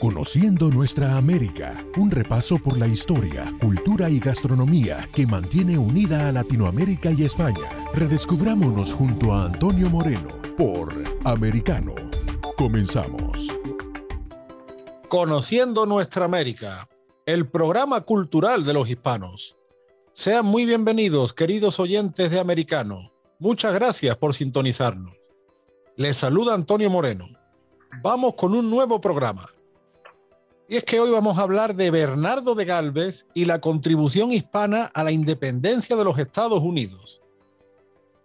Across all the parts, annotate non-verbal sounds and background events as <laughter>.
Conociendo nuestra América, un repaso por la historia, cultura y gastronomía que mantiene unida a Latinoamérica y España. Redescubrámonos junto a Antonio Moreno por Americano. Comenzamos. Conociendo nuestra América, el programa cultural de los hispanos. Sean muy bienvenidos, queridos oyentes de Americano. Muchas gracias por sintonizarnos. Les saluda Antonio Moreno. Vamos con un nuevo programa y es que hoy vamos a hablar de Bernardo de Galvez y la contribución hispana a la independencia de los Estados Unidos.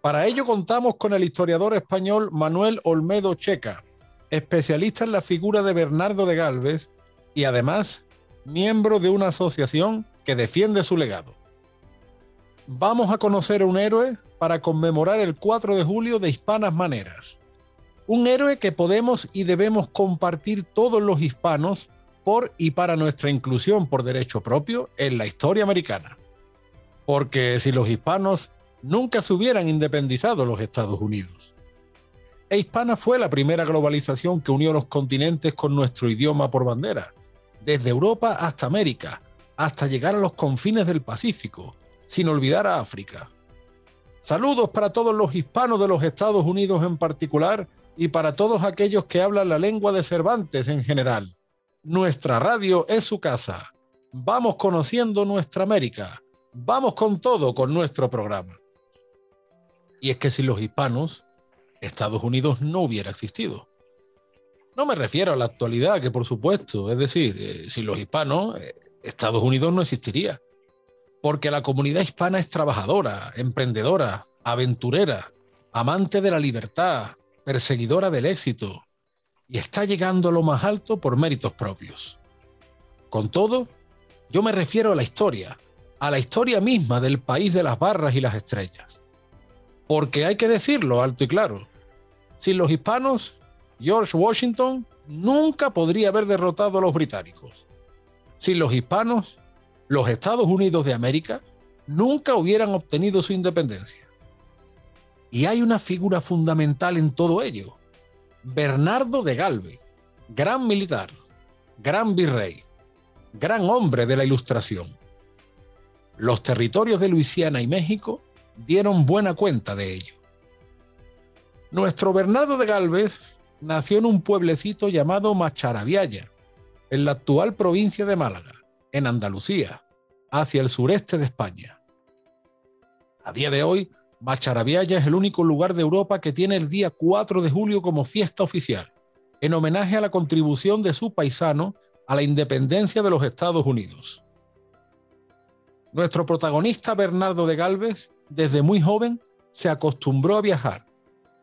Para ello contamos con el historiador español Manuel Olmedo Checa, especialista en la figura de Bernardo de Galvez y además miembro de una asociación que defiende su legado. Vamos a conocer a un héroe para conmemorar el 4 de julio de hispanas maneras. Un héroe que podemos y debemos compartir todos los hispanos por y para nuestra inclusión por derecho propio en la historia americana. Porque si los hispanos nunca se hubieran independizado los Estados Unidos. E hispana fue la primera globalización que unió los continentes con nuestro idioma por bandera, desde Europa hasta América, hasta llegar a los confines del Pacífico, sin olvidar a África. Saludos para todos los hispanos de los Estados Unidos en particular y para todos aquellos que hablan la lengua de Cervantes en general. Nuestra radio es su casa. Vamos conociendo nuestra América. Vamos con todo con nuestro programa. Y es que sin los hispanos, Estados Unidos no hubiera existido. No me refiero a la actualidad, que por supuesto, es decir, eh, sin los hispanos, eh, Estados Unidos no existiría. Porque la comunidad hispana es trabajadora, emprendedora, aventurera, amante de la libertad, perseguidora del éxito, y está llegando a lo más alto por méritos propios. Con todo, yo me refiero a la historia, a la historia misma del país de las barras y las estrellas. Porque hay que decirlo alto y claro, sin los hispanos, George Washington nunca podría haber derrotado a los británicos. Sin los hispanos, los Estados Unidos de América nunca hubieran obtenido su independencia. Y hay una figura fundamental en todo ello, Bernardo de Galvez, gran militar, gran virrey, gran hombre de la Ilustración. Los territorios de Luisiana y México dieron buena cuenta de ello. Nuestro Bernardo de Galvez nació en un pueblecito llamado Macharabiaya, en la actual provincia de Málaga, en Andalucía, hacia el sureste de España. A día de hoy, Macharabiaya es el único lugar de Europa que tiene el día 4 de julio como fiesta oficial, en homenaje a la contribución de su paisano a la independencia de los Estados Unidos. Nuestro protagonista Bernardo de Galvez, desde muy joven, se acostumbró a viajar,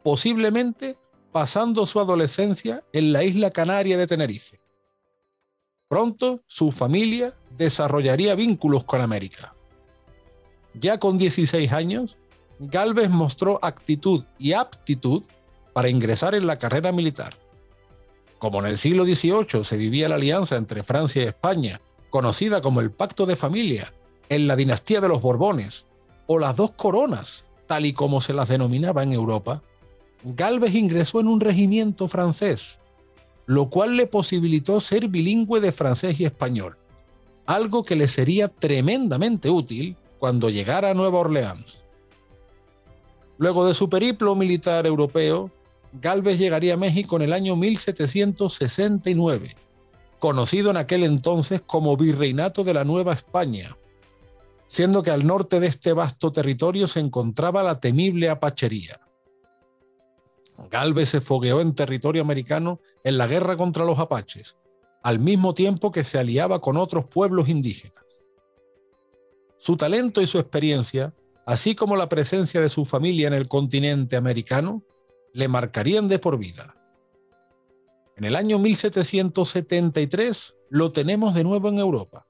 posiblemente pasando su adolescencia en la isla canaria de Tenerife. Pronto su familia desarrollaría vínculos con América. Ya con 16 años, Galvez mostró actitud y aptitud para ingresar en la carrera militar. Como en el siglo XVIII se vivía la alianza entre Francia y España, conocida como el Pacto de Familia, en la dinastía de los Borbones, o las dos coronas, tal y como se las denominaba en Europa, Galvez ingresó en un regimiento francés, lo cual le posibilitó ser bilingüe de francés y español, algo que le sería tremendamente útil cuando llegara a Nueva Orleans. Luego de su periplo militar europeo, Galvez llegaría a México en el año 1769, conocido en aquel entonces como Virreinato de la Nueva España, siendo que al norte de este vasto territorio se encontraba la temible Apachería. Galvez se fogueó en territorio americano en la guerra contra los apaches, al mismo tiempo que se aliaba con otros pueblos indígenas. Su talento y su experiencia así como la presencia de su familia en el continente americano, le marcarían de por vida. En el año 1773 lo tenemos de nuevo en Europa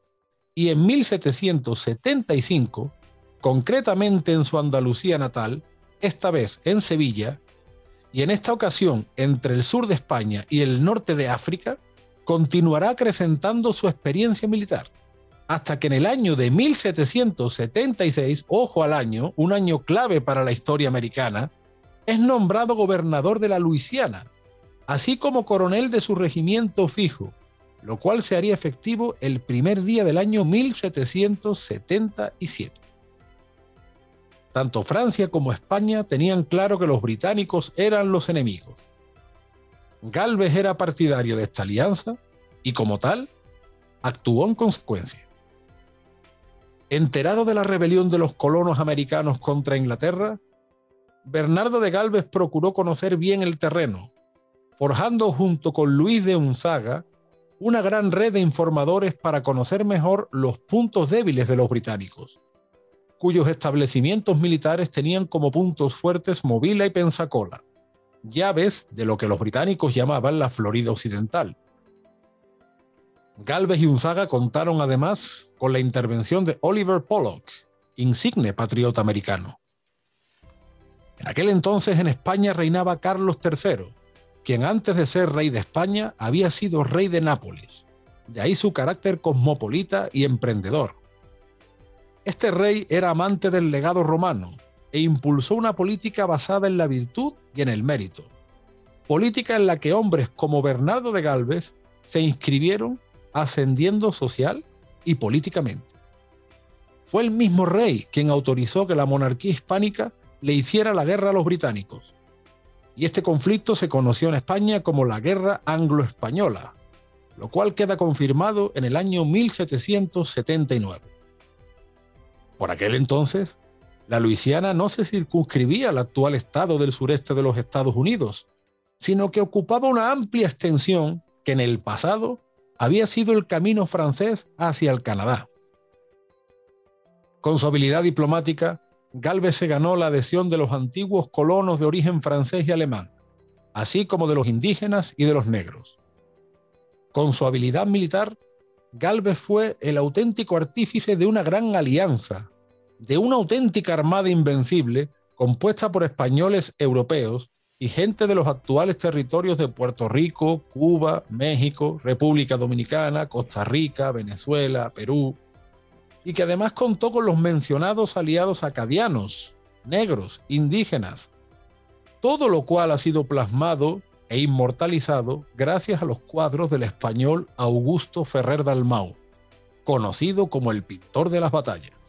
y en 1775, concretamente en su Andalucía natal, esta vez en Sevilla, y en esta ocasión entre el sur de España y el norte de África, continuará acrecentando su experiencia militar hasta que en el año de 1776, ojo al año, un año clave para la historia americana, es nombrado gobernador de la Luisiana, así como coronel de su regimiento fijo, lo cual se haría efectivo el primer día del año 1777. Tanto Francia como España tenían claro que los británicos eran los enemigos. Galvez era partidario de esta alianza y como tal actuó en consecuencia. Enterado de la rebelión de los colonos americanos contra Inglaterra, Bernardo de Galvez procuró conocer bien el terreno, forjando junto con Luis de Unzaga una gran red de informadores para conocer mejor los puntos débiles de los británicos, cuyos establecimientos militares tenían como puntos fuertes Movila y Pensacola, llaves de lo que los británicos llamaban la Florida Occidental. Galvez y Unzaga contaron además con la intervención de Oliver Pollock, insigne patriota americano. En aquel entonces en España reinaba Carlos III, quien antes de ser rey de España había sido rey de Nápoles. De ahí su carácter cosmopolita y emprendedor. Este rey era amante del legado romano e impulsó una política basada en la virtud y en el mérito. Política en la que hombres como Bernardo de Galvez se inscribieron ascendiendo social y políticamente. Fue el mismo rey quien autorizó que la monarquía hispánica le hiciera la guerra a los británicos. Y este conflicto se conoció en España como la Guerra Anglo-Española, lo cual queda confirmado en el año 1779. Por aquel entonces, la Luisiana no se circunscribía al actual estado del sureste de los Estados Unidos, sino que ocupaba una amplia extensión que en el pasado había sido el camino francés hacia el Canadá. Con su habilidad diplomática, Galvez se ganó la adhesión de los antiguos colonos de origen francés y alemán, así como de los indígenas y de los negros. Con su habilidad militar, Galvez fue el auténtico artífice de una gran alianza, de una auténtica armada invencible compuesta por españoles europeos y gente de los actuales territorios de Puerto Rico, Cuba, México, República Dominicana, Costa Rica, Venezuela, Perú, y que además contó con los mencionados aliados acadianos, negros, indígenas, todo lo cual ha sido plasmado e inmortalizado gracias a los cuadros del español Augusto Ferrer Dalmau, conocido como el pintor de las batallas.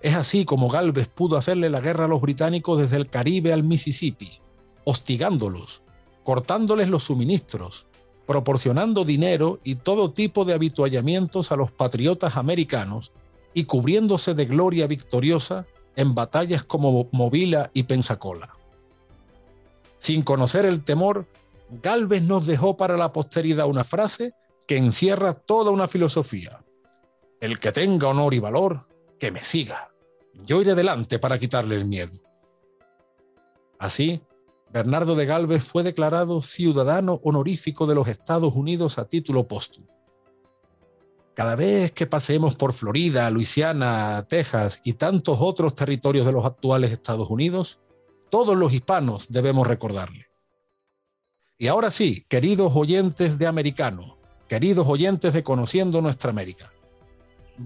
Es así como Galvez pudo hacerle la guerra a los británicos desde el Caribe al Mississippi, hostigándolos, cortándoles los suministros, proporcionando dinero y todo tipo de habituallamientos a los patriotas americanos y cubriéndose de gloria victoriosa en batallas como Movila y Pensacola. Sin conocer el temor, Galvez nos dejó para la posteridad una frase que encierra toda una filosofía. El que tenga honor y valor, que me siga. Yo iré delante para quitarle el miedo. Así, Bernardo de Galvez fue declarado ciudadano honorífico de los Estados Unidos a título póstumo. Cada vez que pasemos por Florida, Luisiana, Texas y tantos otros territorios de los actuales Estados Unidos, todos los hispanos debemos recordarle. Y ahora sí, queridos oyentes de Americano, queridos oyentes de Conociendo Nuestra América,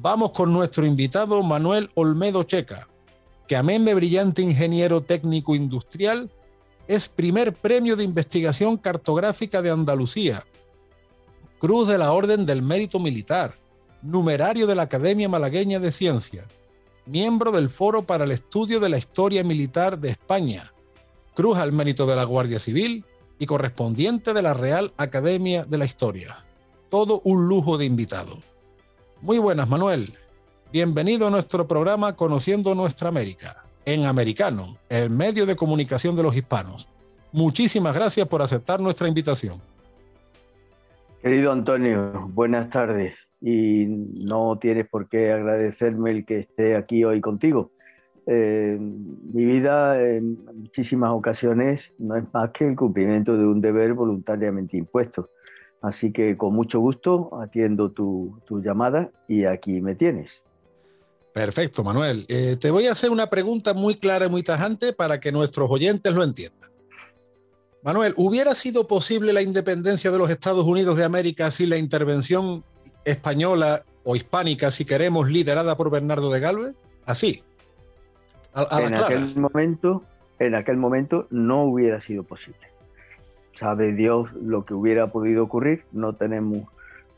vamos con nuestro invitado Manuel Olmedo Checa, que amén de brillante ingeniero técnico industrial, es primer premio de investigación cartográfica de Andalucía, Cruz de la Orden del Mérito Militar, numerario de la Academia Malagueña de Ciencias, miembro del Foro para el Estudio de la Historia Militar de España, Cruz al Mérito de la Guardia Civil y correspondiente de la Real Academia de la Historia. Todo un lujo de invitado. Muy buenas, Manuel. Bienvenido a nuestro programa Conociendo Nuestra América en Americano, el medio de comunicación de los hispanos. Muchísimas gracias por aceptar nuestra invitación. Querido Antonio, buenas tardes. Y no tienes por qué agradecerme el que esté aquí hoy contigo. Eh, mi vida en muchísimas ocasiones no es más que el cumplimiento de un deber voluntariamente impuesto. Así que con mucho gusto atiendo tu, tu llamada y aquí me tienes. Perfecto, Manuel. Eh, te voy a hacer una pregunta muy clara y muy tajante para que nuestros oyentes lo entiendan. Manuel, ¿hubiera sido posible la independencia de los Estados Unidos de América sin la intervención española o hispánica, si queremos, liderada por Bernardo de Galvez? Así. en aquel momento, en aquel momento no hubiera sido posible. Sabe Dios lo que hubiera podido ocurrir, no tenemos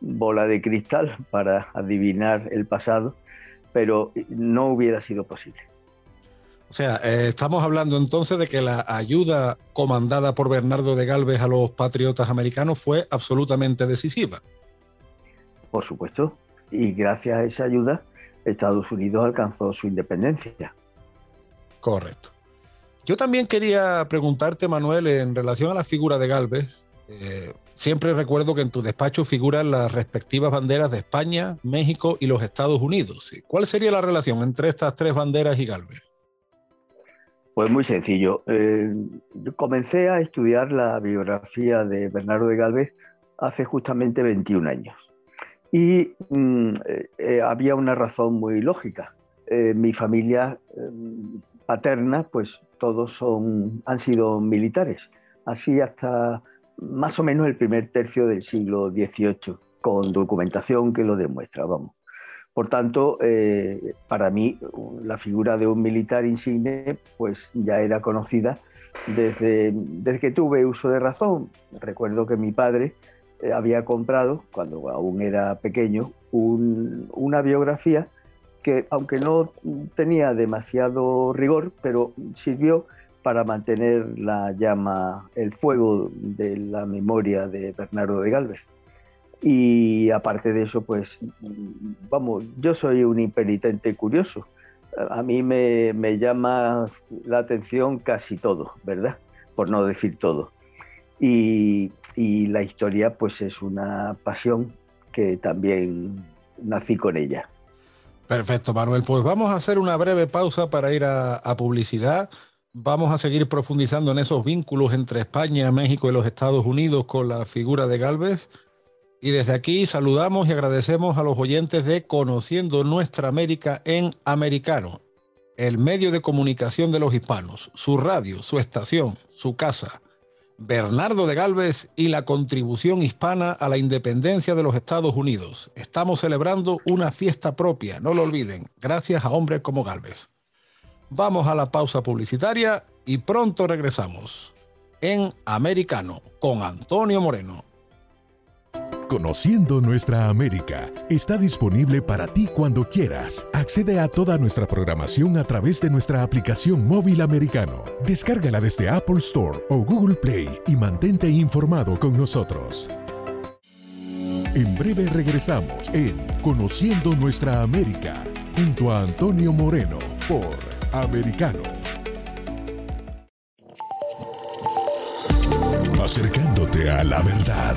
bola de cristal <laughs> para adivinar el pasado, pero no hubiera sido posible. O sea, eh, estamos hablando entonces de que la ayuda comandada por Bernardo de Galvez a los patriotas americanos fue absolutamente decisiva. Por supuesto, y gracias a esa ayuda, Estados Unidos alcanzó su independencia. Correcto. Yo también quería preguntarte, Manuel, en relación a la figura de Galvez. Eh, siempre recuerdo que en tu despacho figuran las respectivas banderas de España, México y los Estados Unidos. ¿Cuál sería la relación entre estas tres banderas y Galvez? Pues muy sencillo. Eh, comencé a estudiar la biografía de Bernardo de Galvez hace justamente 21 años. Y mm, eh, había una razón muy lógica. mi familia paterna, pues todos son, han sido militares, así hasta más o menos el primer tercio del siglo XVIII, con documentación que lo demuestra, vamos. Por tanto, eh, para mí la figura de un militar insigne pues ya era conocida desde, desde que tuve uso de razón. Recuerdo que mi padre eh, había comprado, cuando aún era pequeño, una biografía que aunque no tenía demasiado rigor, pero sirvió para mantener la llama, el fuego de la memoria de Bernardo de Galvez. Y aparte de eso, pues, vamos, yo soy un impenitente curioso. A mí me, llama la atención casi todo, ¿verdad? Por no decir todo. Y, y la historia, pues, es una pasión que también nací con ella. Perfecto, Manuel. Pues vamos a hacer una breve pausa para ir a, publicidad. Vamos a seguir profundizando en esos vínculos entre España, México y los Estados Unidos con la figura de Galvez. Y desde aquí saludamos y agradecemos a los oyentes de Conociendo Nuestra América en Americano, el medio de comunicación de los hispanos, su radio, su estación, su casa. Bernardo de Galvez y la contribución hispana a la independencia de los Estados Unidos. Estamos celebrando una fiesta propia, no lo olviden, gracias a hombres como Galvez. Vamos a la pausa publicitaria y pronto regresamos en Americano con Antonio Moreno. Conociendo nuestra América está disponible para ti cuando quieras. Accede a toda nuestra programación a través de nuestra aplicación móvil americano. Descárgala desde Apple Store o Google Play y mantente informado con nosotros. En breve regresamos en Conociendo nuestra América junto a Antonio Moreno por Americano. Acercándote a la verdad.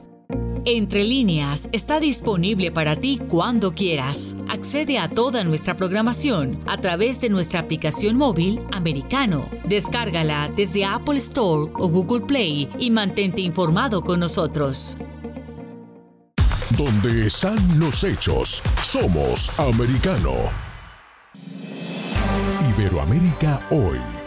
Entre líneas está disponible para ti cuando quieras. Accede a toda nuestra programación a través de nuestra aplicación móvil americano. Descárgala desde Apple Store o Google Play y mantente informado con nosotros. Donde están los hechos, somos americano. Iberoamérica hoy.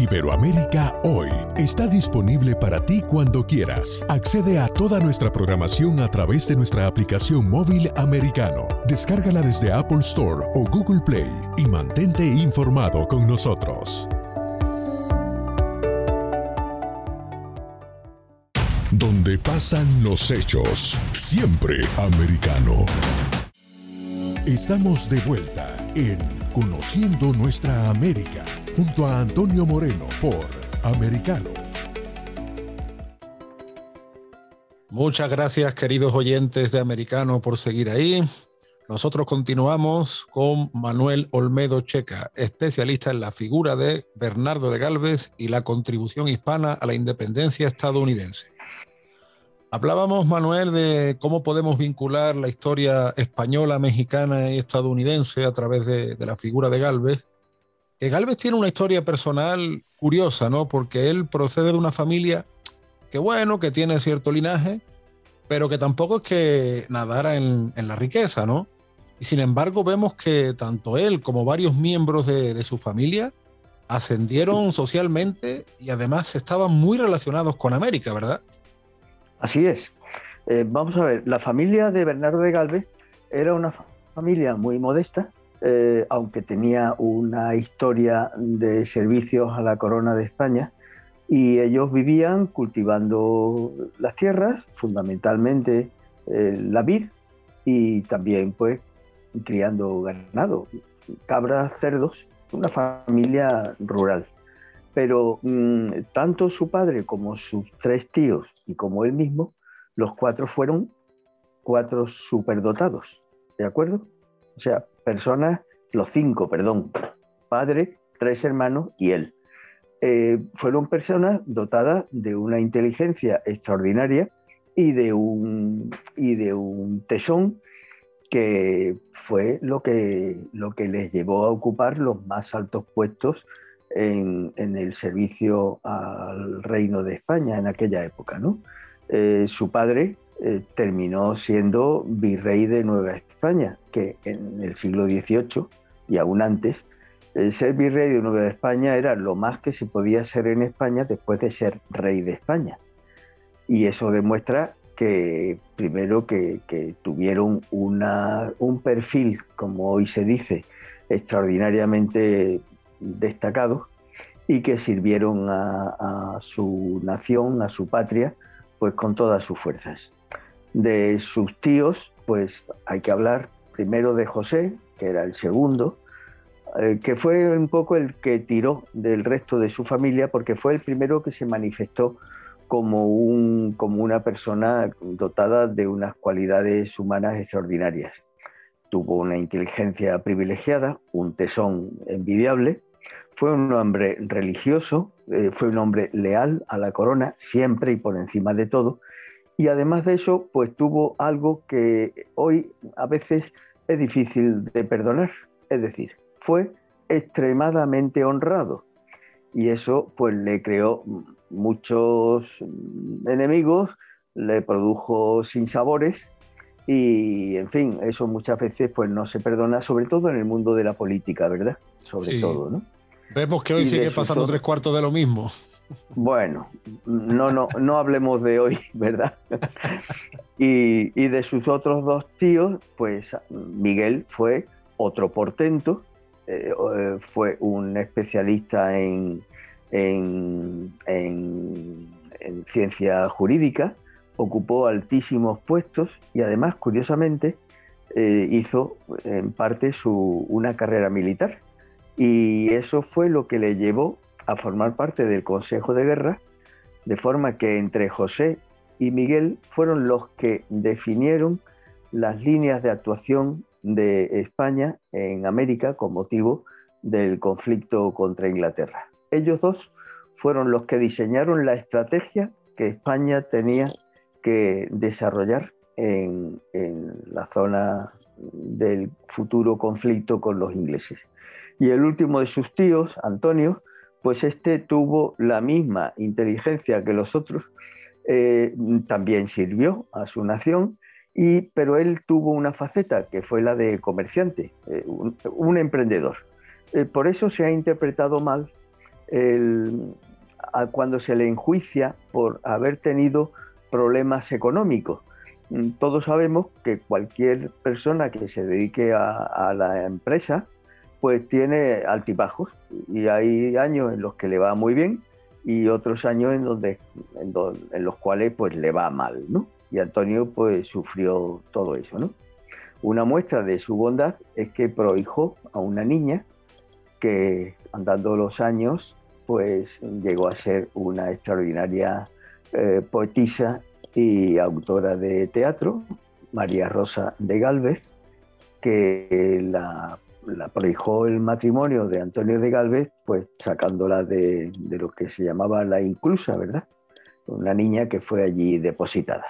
Iberoamérica Hoy está disponible para ti cuando quieras. Accede a toda nuestra programación a través de nuestra aplicación móvil americano. Descárgala desde Apple Store o Google Play y mantente informado con nosotros. Donde pasan los hechos, siempre americano. Estamos de vuelta en Conociendo Nuestra América junto a Antonio Moreno por Americano. Muchas gracias queridos oyentes de Americano por seguir ahí. Nosotros continuamos con Manuel Olmedo Checa, especialista en la figura de Bernardo de Galvez y la contribución hispana a la independencia estadounidense. Hablábamos, Manuel, de cómo podemos vincular la historia española, mexicana y estadounidense a través de, la figura de Galvez. Que Galvez tiene una historia personal curiosa, ¿no? Porque él procede de una familia que, bueno, que tiene cierto linaje, pero que tampoco es que nadara en, la riqueza, ¿no? Y sin embargo, vemos que tanto él como varios miembros de, de su familia ascendieron socialmente y además estaban muy relacionados con América, ¿verdad? Así es. Eh, vamos a ver, la familia de Bernardo de Galvez era una familia muy modesta, eh, aunque tenía una historia de servicios a la corona de España, y ellos vivían cultivando las tierras, fundamentalmente eh, la vid, y también pues criando ganado, cabras, cerdos, una familia rural pero mm, tanto su padre como sus tres tíos y como él mismo, los cuatro fueron cuatro superdotados, ¿de acuerdo? O sea, personas, los cinco, perdón, padre, tres hermanos y él. Eh, fueron personas dotadas de una inteligencia extraordinaria y de un, y de un tesón que fue lo que, lo que les llevó a ocupar los más altos puestos en, el servicio al reino de España en aquella época. ¿no? Eh, su padre eh, terminó siendo virrey de Nueva España, que en el siglo XVIII y aún antes, el ser virrey de Nueva España era lo más que se podía ser en España después de ser rey de España. Y eso demuestra que primero que, tuvieron un perfil, como hoy se dice, extraordinariamente destacados y que sirvieron a, su nación, a su patria, pues con todas sus fuerzas. De sus tíos, pues hay que hablar primero de José, que era el segundo, eh, que fue un poco el que tiró del resto de su familia, porque fue el primero que se manifestó como, un, como una persona dotada de unas cualidades humanas extraordinarias. Tuvo una inteligencia privilegiada, un tesón envidiable, fue un hombre religioso, eh, fue un hombre leal a la corona, siempre y por encima de todo. Y además de eso, pues tuvo algo que hoy a veces es difícil de perdonar. Es decir, fue extremadamente honrado. Y eso pues le creó muchos enemigos, le produjo sinsabores y en fin, eso muchas veces pues no se perdona, sobre todo en el mundo de la política, ¿verdad? Sobre todo, ¿no? Vemos que hoy sigue pasando tres cuartos de lo mismo. Bueno, no, no, no hablemos de hoy, ¿verdad? y, de sus otros dos tíos, pues Miguel fue otro portento, eh, eh, fue un especialista en, en, ciencia jurídica, ocupó altísimos puestos y además, curiosamente, eh, hizo en parte su, una carrera militar y eso fue lo que le llevó a formar parte del Consejo de Guerra, de forma que entre José y Miguel fueron los que definieron las líneas de actuación de España en América con motivo del conflicto contra Inglaterra. Ellos dos fueron los que diseñaron la estrategia que España tenía que desarrollar en, la zona del futuro conflicto con los ingleses. Y el último de sus tíos, Antonio, pues este tuvo la misma inteligencia que los otros, eh, también sirvió a su nación, y, pero él tuvo una faceta que fue la de comerciante, eh, un, emprendedor. Eh, por eso se ha interpretado mal cuando se le enjuicia por haber tenido problemas económicos. Mm, todos sabemos que cualquier persona que se dedique a, la empresa, pues tiene altibajos y hay años en los que le va muy bien y otros años en, donde, en, los cuales pues le va mal, ¿no? Y Antonio pues sufrió todo eso, ¿no? Una muestra de su bondad es que prohijó a una niña que andando los años pues llegó a ser una extraordinaria eh, poetisa y autora de teatro, María Rosa de Galvez, que la, la prohijó el matrimonio de Antonio de Galvez, pues sacándola de, de lo que se llamaba la inclusa, ¿verdad? Una niña que fue allí depositada.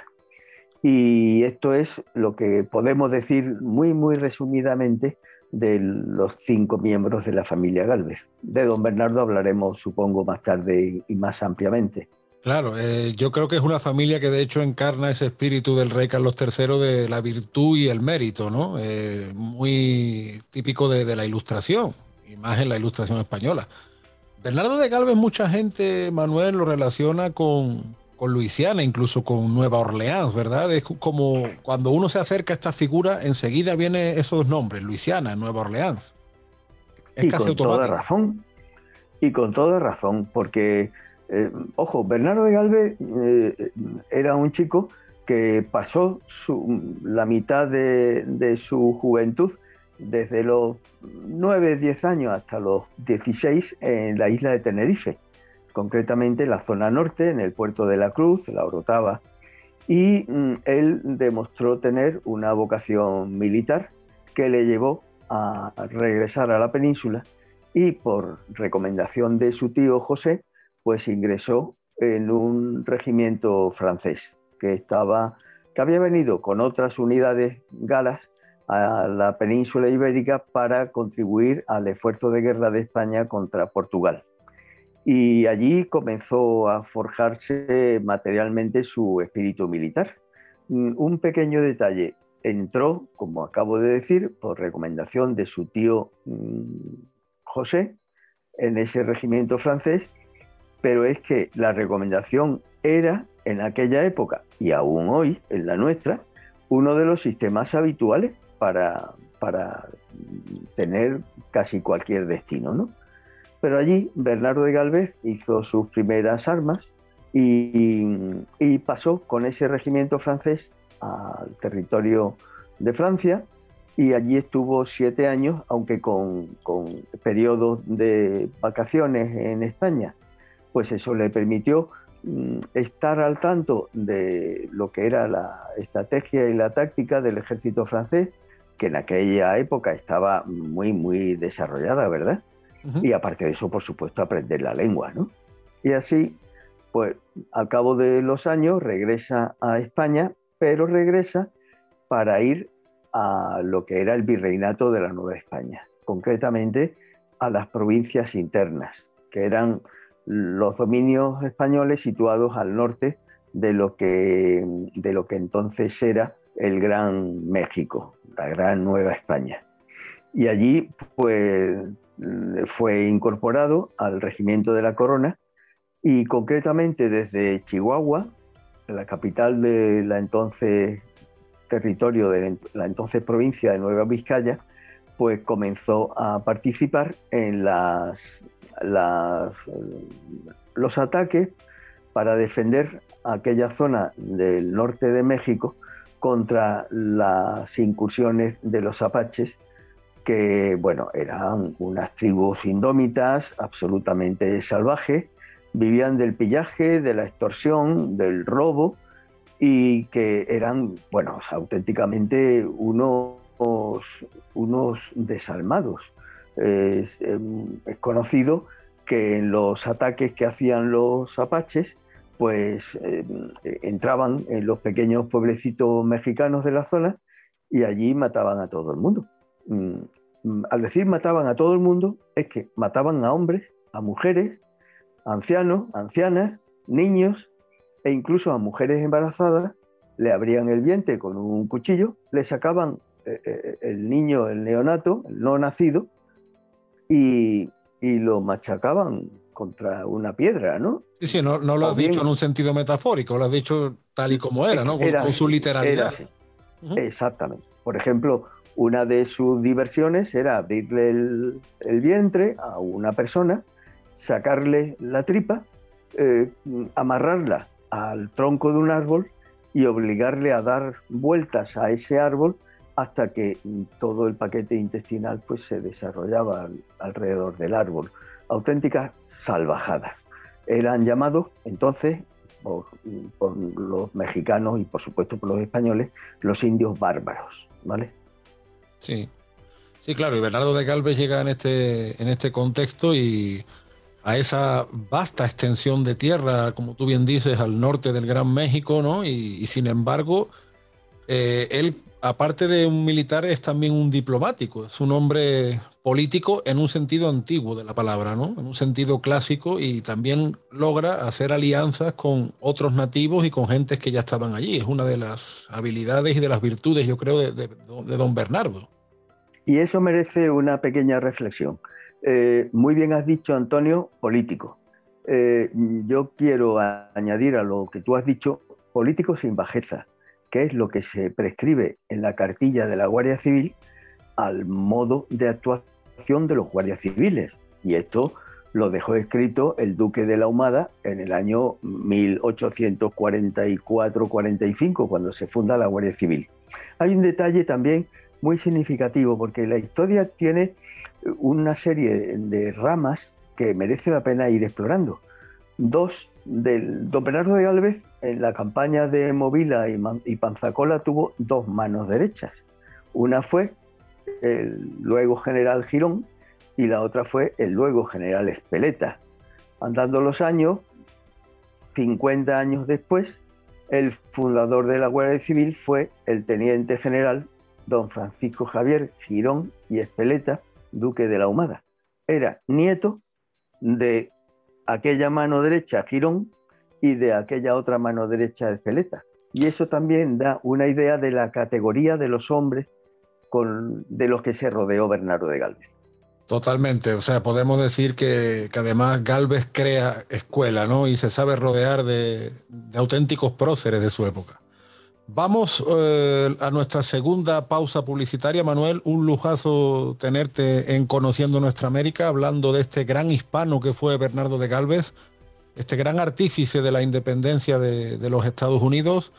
Y esto es lo que podemos decir muy, muy resumidamente de los cinco miembros de la familia Galvez. De don Bernardo hablaremos, supongo, más tarde y más ampliamente. Claro, eh, yo creo que es una familia que de hecho encarna ese espíritu del rey Carlos III de la virtud y el mérito, ¿no? Eh, muy típico de, la ilustración, y más en la ilustración española. Bernardo de Galvez, mucha gente, Manuel, lo relaciona con, con Luisiana, incluso con Nueva Orleans, ¿verdad? Es como cuando uno se acerca a esta figura, enseguida vienen esos nombres, Luisiana, Nueva Orleans. Es y con toda razón. Y con toda razón, porque eh, ojo, Bernardo de Galvez eh, era un chico que pasó la mitad de, su juventud, desde los 9, 10 años hasta los 16, en la isla de Tenerife, concretamente en la zona norte, en el puerto de la Cruz, la Orotava, y mm, él demostró tener una vocación militar que le llevó a regresar a la península y por recomendación de su tío José, pues ingresó en un regimiento francés que estaba que había venido con otras unidades galas a la península ibérica para contribuir al esfuerzo de guerra de España contra Portugal. Y allí comenzó a forjarse materialmente su espíritu militar. Mm, un pequeño detalle, entró, como acabo de decir, por recomendación de su tío mm, José, en ese regimiento francés pero es que la recomendación era en aquella época y aún hoy, en la nuestra, uno de los sistemas habituales para, para tener casi cualquier destino. ¿no? Pero allí Bernardo de Galvez hizo sus primeras armas y, pasó con ese regimiento francés al territorio de Francia y allí estuvo siete años, aunque con, con periodos de vacaciones en España pues eso le permitió mm, estar al tanto de lo que era la estrategia y la táctica del ejército francés, que en aquella época estaba muy, muy desarrollada, ¿verdad? Y aparte de eso, por supuesto, aprender la lengua, ¿no? Y así, pues al cabo de los años regresa a España, pero regresa para ir a lo que era el virreinato de la Nueva España, concretamente a las provincias internas, que eran los dominios españoles situados al norte de lo que, de lo que entonces era el Gran México, la Gran Nueva España. Y allí pues, fue incorporado al regimiento de la Corona y concretamente desde Chihuahua, la capital de la entonces territorio de la entonces provincia de Nueva Vizcaya, pues comenzó a participar en las los ataques para defender aquella zona del norte de México contra las incursiones de los apaches, que bueno, eran unas tribus indómitas, absolutamente salvajes, vivían del pillaje, de la extorsión, del robo, y que eran, bueno, auténticamente unos, unos desalmados. Em, es, conocido que en los ataques que hacían los apaches, pues em, entraban en los pequeños pueblecitos mexicanos de la zona y allí mataban a todo el mundo. Mm, mm, al decir mataban a todo el mundo, es que mataban a hombres, a mujeres, ancianos, ancianas, niños e incluso a mujeres embarazadas, le abrían el vientre con un cuchillo, le sacaban eh, eh, el niño, el neonato, el no nacido, y, lo machacaban contra una piedra, ¿no? Sí, sí, no, no lo has dicho en un sentido metafórico, lo has dicho tal y como era, ¿no? Con, su literalidad. Exactamente. Por ejemplo, una de sus diversiones era abrirle el, vientre a una persona, sacarle la tripa, eh, amarrarla al tronco de un árbol y obligarle a dar vueltas a ese árbol hasta que todo el paquete intestinal pues, se desarrollaba alrededor del árbol. Auténticas salvajadas. Eran llamados entonces por, los mexicanos y por supuesto por los españoles los indios bárbaros. ¿vale? Sí, sí, claro. Y Bernardo de Galvez llega en este, en este contexto y a esa vasta extensión de tierra, como tú bien dices, al norte del Gran México, ¿no? Y, sin embargo, eh, él aparte de un militar, es también un diplomático, es un hombre político en un sentido antiguo de la palabra, ¿no? En un sentido clásico y también logra hacer alianzas con otros nativos y con gentes que ya estaban allí. Es una de las habilidades y de las virtudes, yo creo, de, don Bernardo. Y eso merece una pequeña reflexión. Eh, muy bien has dicho, Antonio, político. Eh, yo quiero añadir a lo que tú has dicho, político sin bajeza que es lo que se prescribe en la cartilla de la Guardia Civil al modo de actuación de los guardias civiles. Y esto lo dejó escrito el duque de la Humada en el año 1844-45, cuando se funda la Guardia Civil. Hay un detalle también muy significativo, porque la historia tiene una serie de ramas que merece la pena ir explorando. Dos del don Bernardo de Galvez en la campaña de Movila y, Panzacola tuvo dos manos derechas. Una fue el luego general Girón y la otra fue el luego general Espeleta. Andando los años, 50 años después, el fundador de la Guardia Civil fue el teniente general don Francisco Javier Girón y Espeleta, duque de la Humada. Era nieto de aquella mano derecha Girón y de aquella otra mano derecha Espeleta. Y eso también da una idea de la categoría de los hombres con, de los que se rodeó Bernardo de Galvez. Totalmente, o sea, podemos decir que, además Galvez crea escuela, ¿no? Y se sabe rodear de, auténticos próceres de su época. Vamos eh, a nuestra segunda pausa publicitaria, Manuel. Un lujazo tenerte en Conociendo Nuestra América, hablando de este gran hispano que fue Bernardo de Galvez, este gran artífice de la independencia de, los Estados Unidos.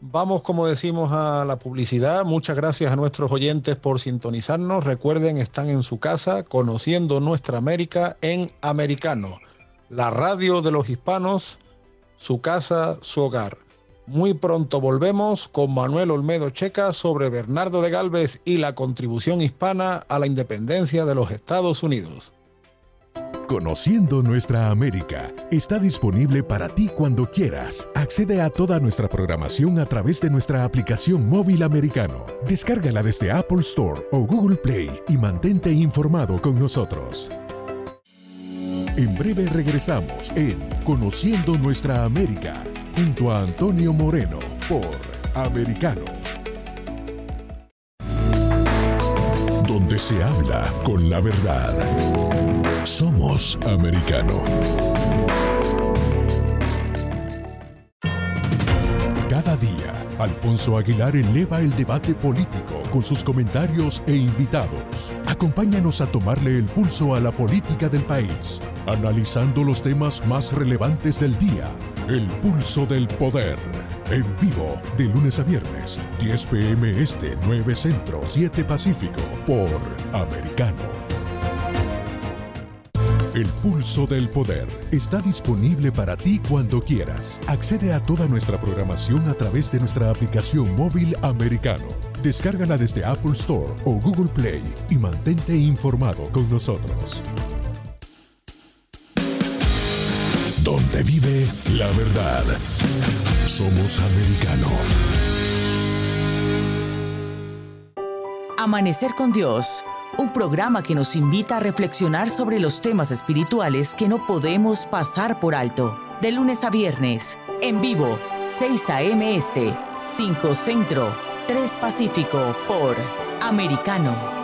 Vamos, como decimos, a la publicidad. Muchas gracias a nuestros oyentes por sintonizarnos. Recuerden, están en su casa conociendo nuestra América en americano. La radio de los hispanos, su casa, su hogar. Muy pronto volvemos con Manuel Olmedo Checa sobre Bernardo de Galvez y la contribución hispana a la independencia de los Estados Unidos. Conociendo nuestra América está disponible para ti cuando quieras. Accede a toda nuestra programación a través de nuestra aplicación móvil americano. Descárgala desde Apple Store o Google Play y mantente informado con nosotros. En breve regresamos en Conociendo nuestra América junto a Antonio Moreno por Americano. Donde se habla con la verdad. Somos Americano. Cada día, Alfonso Aguilar eleva el debate político con sus comentarios e invitados. Acompáñanos a tomarle el pulso a la política del país, analizando los temas más relevantes del día el pulso del poder. En vivo, de lunes a viernes, 10 pm este, 9 centro, 7 pacífico, por Americano. El pulso del poder está disponible para ti cuando quieras. Accede a toda nuestra programación a través de nuestra aplicación móvil americano. Descárgala desde Apple Store o Google Play y mantente informado con nosotros. Donde vive la verdad. Somos americano. Amanecer con Dios, un programa que nos invita a reflexionar sobre los temas espirituales que no podemos pasar por alto. De lunes a viernes, en vivo, 6 a.m. Este, 5 Centro, 3 Pacífico, por Americano.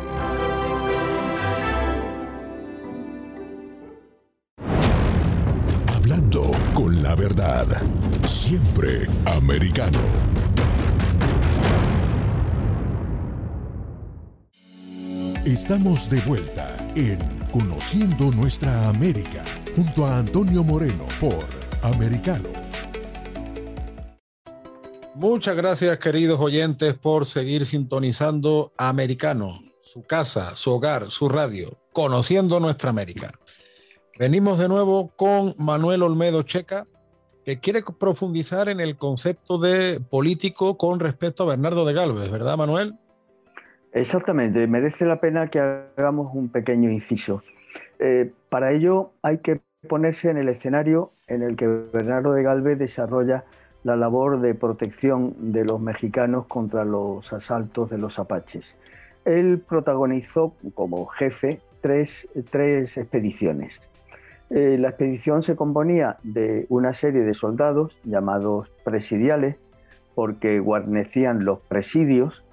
Estamos de vuelta en Conociendo Nuestra América junto a Antonio Moreno por Americano. Muchas gracias queridos oyentes por seguir sintonizando Americano, su casa, su hogar, su radio, Conociendo Nuestra América. Venimos de nuevo con Manuel Olmedo Checa, que quiere profundizar en el concepto de político con respecto a Bernardo de Galvez, ¿verdad Manuel? Exactamente, merece la pena que hagamos un pequeño inciso. Eh, para ello hay que ponerse en el escenario en el que Bernardo de Galvez desarrolla la labor de protección de los mexicanos contra los asaltos de los apaches. Él protagonizó como jefe tres, expediciones. Eh, la expedición se componía de una serie de soldados llamados presidiales, porque guarnecían los presidios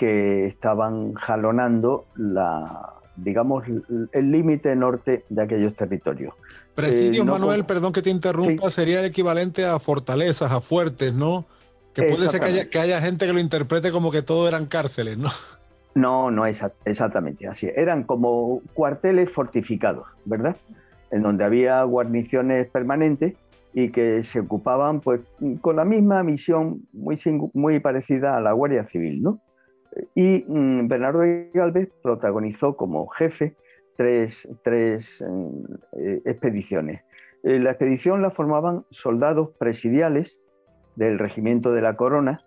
que estaban jalonando la, digamos, el límite norte de aquellos territorios. Presidio, eh, Manuel, perdón que te interrumpa, sería el equivalente a fortalezas, a fuertes, ¿no? Que puede ser que haya, que haya, gente que lo interprete como que todo eran cárceles, ¿no? No, no es exactamente así. Eran como cuarteles fortificados, ¿verdad? En donde había guarniciones permanentes y que se ocupaban pues con la misma misión muy, muy parecida a la Guardia Civil, ¿no? Y mm, Bernardo Galvez protagonizó como jefe tres, mm, eh, expediciones. Eh, la expedición la formaban soldados presidiales del regimiento de la Corona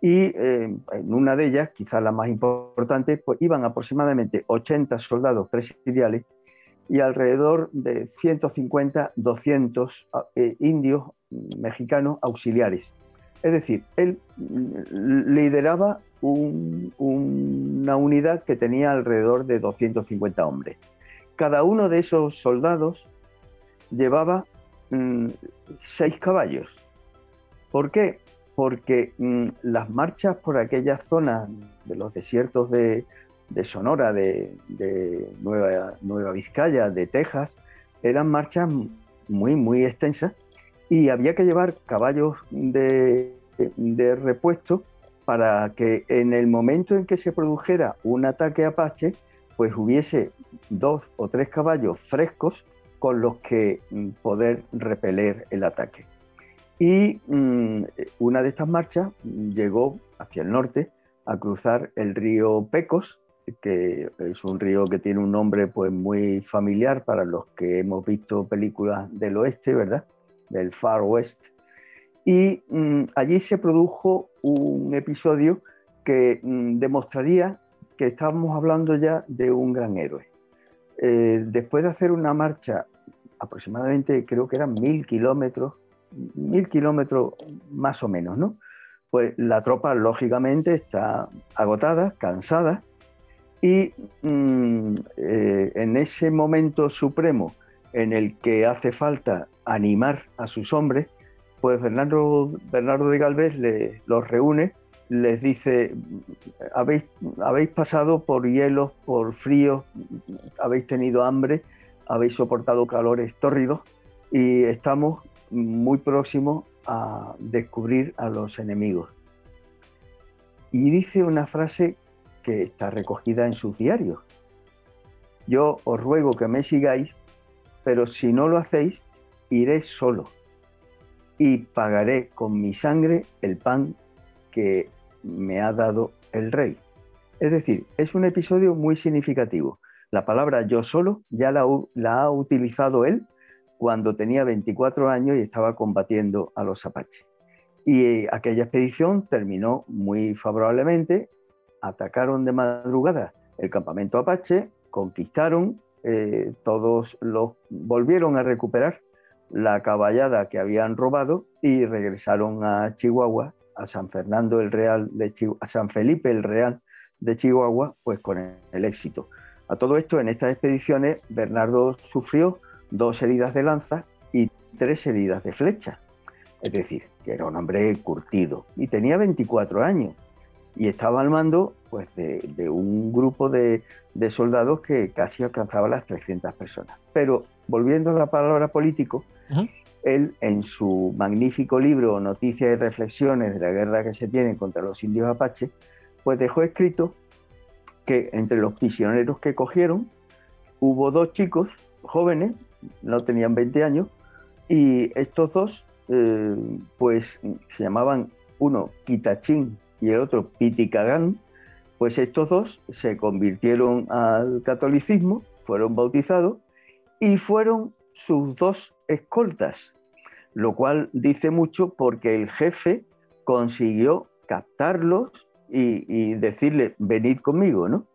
y eh, en una de ellas, quizás la más importante, pues iban aproximadamente 80 soldados presidiales y alrededor de 150, 200 indios mm, mexicanos auxiliares. Es decir, él lideraba una unidad que tenía alrededor de 250 hombres. Cada uno de esos soldados llevaba mm, seis caballos. ¿Por qué? Porque mm, las marchas por aquellas zonas de los desiertos de, Sonora, de, Nueva, Nueva Vizcaya, de Texas, eran marchas muy, muy extensas y había que llevar caballos de, de repuesto para que en el momento en que se produjera un ataque apache, pues hubiese dos o tres caballos frescos con los que mm, poder repeler el ataque. Y mm, una de estas marchas llegó hacia el norte a cruzar el río Pecos, que es un río que tiene un nombre pues muy familiar para los que hemos visto películas del oeste, ¿verdad? Del Far West. Y mm, allí se produjo un episodio que mm, demostraría que estábamos hablando ya de un gran héroe. Eh, después de hacer una marcha aproximadamente, creo que eran mil kilómetros, mil kilómetros más o menos, ¿no? Pues la tropa lógicamente está agotada, cansada, y mm, eh, en ese momento supremo en el que hace falta animar a sus hombres, pues Bernardo, de Galvez los reúne, les dice, habéis, pasado por hielos, por frío, habéis tenido hambre, habéis soportado calores tórridos y estamos muy próximos a descubrir a los enemigos. Y dice una frase que está recogida en sus diarios. Yo os ruego que me sigáis, pero si no lo hacéis, iré solo y pagaré con mi sangre el pan que me ha dado el rey. Es decir, es un episodio muy significativo. La palabra yo solo ya la, ha utilizado él cuando tenía 24 años y estaba combatiendo a los apaches. Y eh, aquella expedición terminó muy favorablemente. Atacaron de madrugada el campamento apache, conquistaron, eh, todos los volvieron a recuperar la caballada que habían robado y regresaron a Chihuahua, a San Fernando el Real de a San Felipe el Real de Chihuahua, pues con el éxito. A todo esto, en estas expediciones, Bernardo sufrió dos heridas de lanza y tres heridas de flecha. Es decir, que era un hombre curtido y tenía 24 años y estaba al mando pues, de, un grupo de, soldados que casi alcanzaba las 300 personas. Pero volviendo a la palabra político, él en su magnífico libro Noticias y Reflexiones de la guerra que se tiene contra los indios apaches, pues dejó escrito que entre los prisioneros que cogieron hubo dos chicos jóvenes, no tenían 20 años, y estos dos eh, pues se llamaban uno Kitachín y el otro Piticagán, pues estos dos se convirtieron al catolicismo, fueron bautizados y fueron sus dos escoltas, lo cual dice mucho porque el jefe consiguió captarlos y, decirle, venid conmigo, ¿no?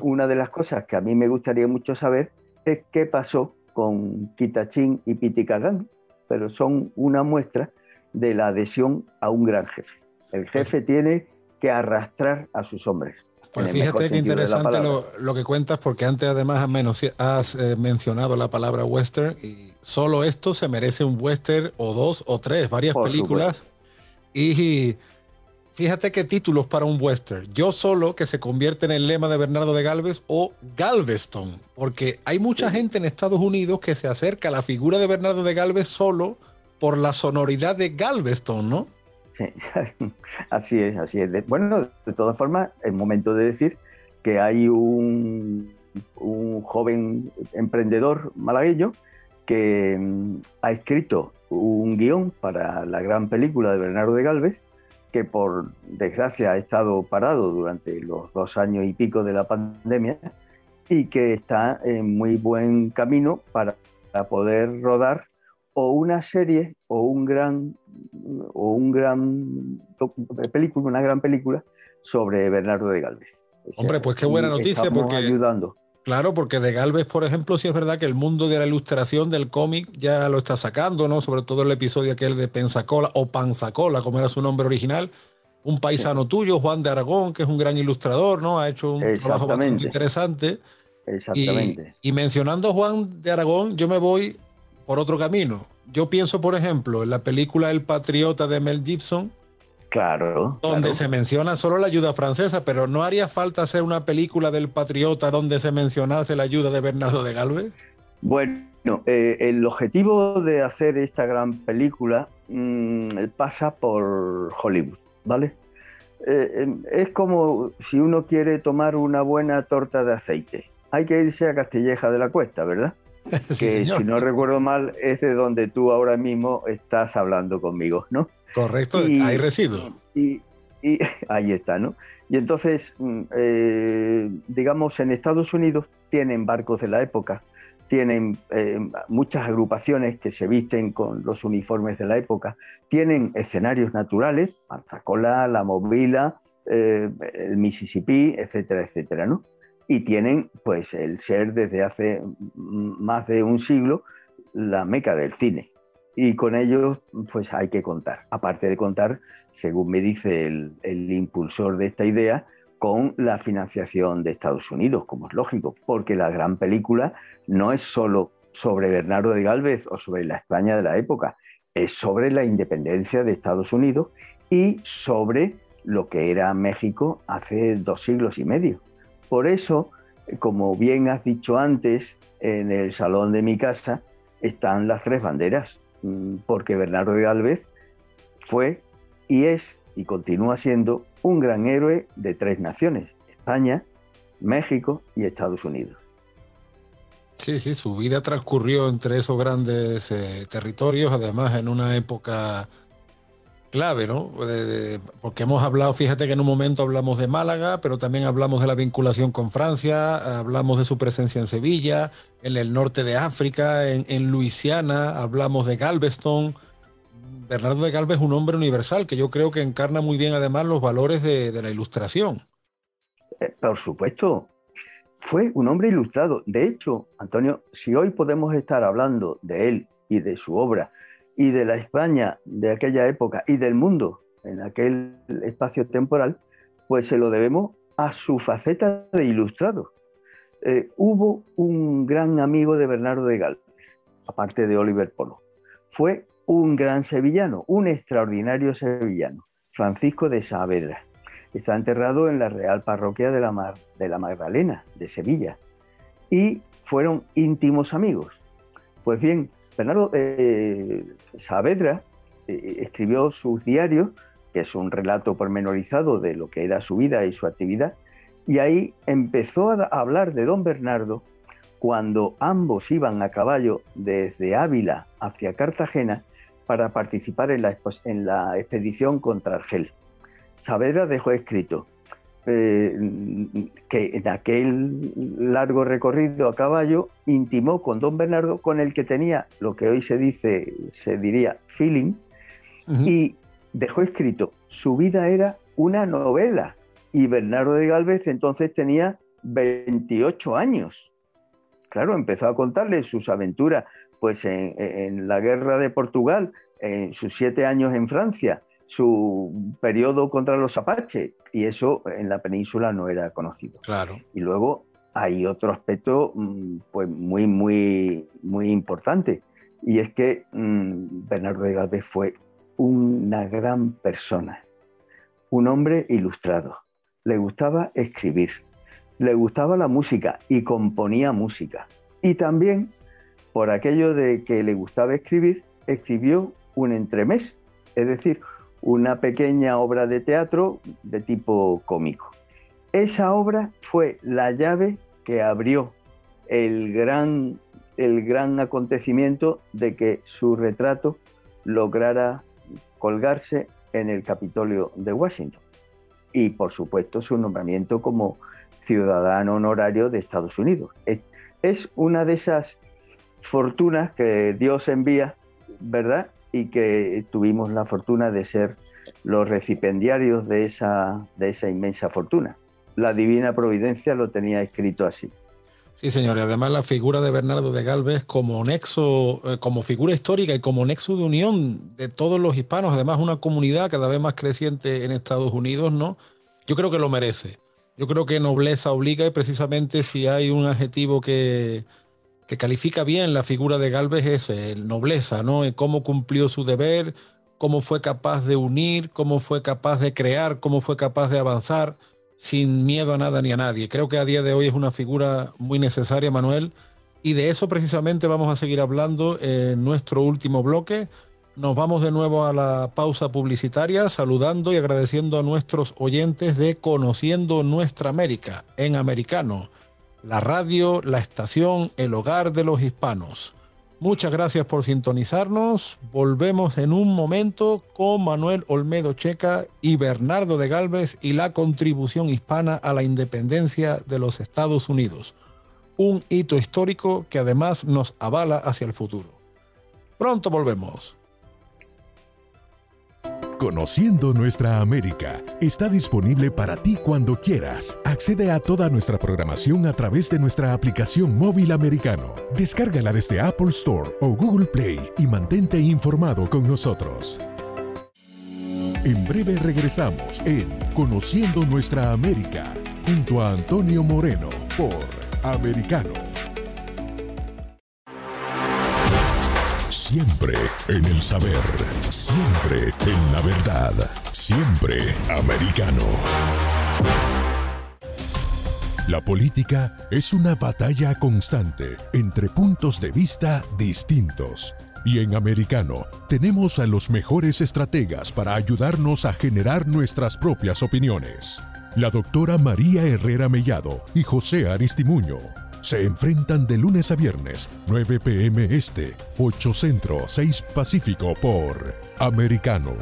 Una de las cosas que a mí me gustaría mucho saber es qué pasó con Kitachín y Piticagán, pero son una muestra de la adhesión a un gran jefe. El jefe tiene que arrastrar a sus hombres. Pues fíjate qué interesante lo, que cuentas, porque antes además has eh, mencionado la palabra western y solo esto se merece un western o dos o tres, varias películas. Y fíjate qué títulos para un western. Yo solo, que se convierte en el lema de Bernardo de Galvez, o Galveston, porque hay mucha gente en Estados Unidos que se acerca a la figura de Bernardo de Galvez solo por la sonoridad de Galveston, ¿no? Sí, <laughs> así es, así es. Bueno, de todas formas, es momento de decir que hay un, un joven emprendedor malagueño que mm, ha escrito un guion para la gran película de Bernardo de Galvez, que por desgracia ha estado parado durante los dos años y pico de la pandemia y que está en muy buen camino para poder rodar o una serie o un gran o un gran película, una gran película sobre Bernardo de Galvez. Hombre, pues qué buena noticia porque ayudando. Claro, porque de Galvez, por ejemplo, sí es verdad que el mundo de la ilustración del cómic ya lo está sacando, ¿no? Sobre todo el episodio aquel de Pensacola o Panzacola, como era su nombre original. Un paisano tuyo, Juan de Aragón, que es un gran ilustrador, ¿no? Ha hecho un trabajo bastante interesante. Exactamente. Y, y mencionando a Juan de Aragón, yo me voy por otro camino. Yo pienso, por ejemplo, en la película El Patriota de Mel Gibson. Claro. Donde se menciona solo la ayuda francesa, pero ¿no haría falta hacer una película del Patriota donde se mencionase la ayuda de Bernardo de Galvez? Bueno, eh, el objetivo de hacer esta gran película mm, pasa por Hollywood, ¿vale? Eh, em, es como si uno quiere tomar una buena torta de aceite. Hay que irse a Castilleja de la Cuesta, ¿verdad? <laughs> que si no recuerdo mal es de donde tú ahora mismo estás hablando conmigo, ¿no? Correcto, ahí resido. Y, <laughs> ahí está, ¿no? Y entonces, mm, eh, digamos, en Estados Unidos tienen barcos de la época, tienen eh, muchas agrupaciones que se visten con los uniformes de la época, tienen escenarios naturales, Panzacola, La Movila, eh, el Mississippi, etcétera, etcétera, ¿no? Y tienen pues el ser desde hace más de un siglo la meca del cine. Y con ellos pues hay que contar. Aparte de contar, según me dice el, impulsor de esta idea, con la financiación de Estados Unidos, como es lógico, porque la gran película no es solo sobre Bernardo de Galvez o sobre la España de la época, es sobre la independencia de Estados Unidos y sobre lo que era México hace dos siglos y medio. Por eso, como bien has dicho antes, en el salón de mi casa están las tres banderas, mm, porque Bernardo de Galvez fue y es y continúa siendo un gran héroe de tres naciones, España, México y Estados Unidos. Sí, sí, su vida transcurrió entre esos grandes eh, territorios, además en una época clave, ¿no? porque hemos hablado, fíjate que en un momento hablamos de Málaga, pero también hablamos de la vinculación con Francia, hablamos de su presencia en Sevilla, en el norte de África, en, Luisiana, hablamos de Galveston. Bernardo de Galvez es un hombre universal que yo creo que encarna muy bien además los valores de, de la ilustración. Eh, por supuesto, fue un hombre ilustrado. De hecho, Antonio, si hoy podemos estar hablando de él y de su obra y de la España de aquella época y del mundo en aquel espacio temporal, Pues se lo debemos a su faceta de ilustrado. Eh, hubo un gran amigo de Bernardo de Galvez, aparte de Oliver Polo. Fue un gran sevillano, un extraordinario sevillano, Francisco de Saavedra. Está enterrado en la Real Parroquia de la, de la Magdalena, de Sevilla. Y fueron íntimos amigos. Pues bien, Bernardo eh, Saavedra eh, escribió sus diarios, que es un relato pormenorizado de lo que era su vida y su actividad, y ahí empezó a hablar de don Bernardo cuando ambos iban a caballo desde Ávila hacia Cartagena para participar en la, en la expedición contra Argel. Saavedra dejó escrito eh, que en aquel largo recorrido a caballo intimó con don Bernardo, con el que tenía lo que hoy se dice, se diría feeling, y dejó escrito, su vida era una novela. Y Bernardo de Galvez entonces tenía 28 años. Claro, empezó a contarle sus aventuras pues en, la guerra de Portugal, en sus siete años en Francia, su periodo contra los apaches, y eso en la península no era conocido. Claro. Y luego hay otro aspecto mm, pues muy, muy, muy importante, y es que mm, Bernardo de Galvez fue una gran persona, un hombre ilustrado. Le gustaba escribir, le gustaba la música y componía música. Y también, por aquello de que le gustaba escribir, escribió un entremés, es decir, una pequeña obra de teatro de tipo cómico. Esa obra fue la llave que abrió el gran, el gran acontecimiento de que su retrato lograra colgarse en el Capitolio de Washington. Y por supuesto su nombramiento como ciudadano honorario de Estados Unidos. Es una de esas fortunas que Dios envía, ¿verdad? Y que tuvimos la fortuna de ser los recipendiarios de esa, de esa inmensa fortuna. La divina providencia lo tenía escrito así. Sí, señor. Y además la figura de Bernardo de Galvez como nexo, eh, como figura histórica y como nexo de unión de todos los hispanos, además una comunidad cada vez más creciente en Estados Unidos, ¿no? Yo creo que lo merece. Yo creo que nobleza obliga y precisamente si hay un adjetivo que, que califica bien la figura de Galvez es el nobleza, ¿no? En cómo cumplió su deber, cómo fue capaz de unir, cómo fue capaz de crear, cómo fue capaz de avanzar sin miedo a nada ni a nadie. Creo que a día de hoy es una figura muy necesaria, Manuel, y de eso precisamente vamos a seguir hablando en nuestro último bloque. Nos vamos de nuevo a la pausa publicitaria, saludando y agradeciendo a nuestros oyentes de Conociendo Nuestra América en americano, la radio, la estación, el hogar de los hispanos. Muchas gracias por sintonizarnos. Volvemos en un momento con Manuel Olmedo Checa y Bernardo de Galvez y la contribución hispana a la independencia de los Estados Unidos. Un hito histórico que además nos avala hacia el futuro. Pronto volvemos. Conociendo nuestra América está disponible para ti cuando quieras. Accede a toda nuestra programación a través de nuestra aplicación móvil americano. Descárgala desde Apple Store o Google Play y mantente informado con nosotros. En breve regresamos en Conociendo nuestra América junto a Antonio Moreno por Americano. Siempre en el saber, siempre en la verdad, siempre americano. La política es una batalla constante entre puntos de vista distintos. Y en Americano tenemos a los mejores estrategas para ayudarnos a generar nuestras propias opiniones. La doctora María Herrera Mellado y José Aristimuño se enfrentan de lunes a viernes, 9 pm este, 8 centro, 6 pacífico por Americano.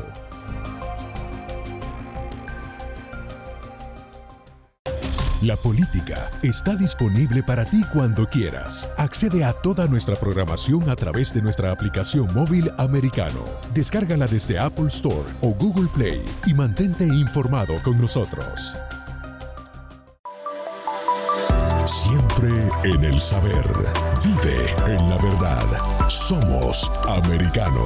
La política está disponible para ti cuando quieras. Accede a toda nuestra programación a través de nuestra aplicación móvil americano. Descárgala desde Apple Store o Google Play y mantente informado con nosotros. En el saber. Vive en la verdad. Somos americano.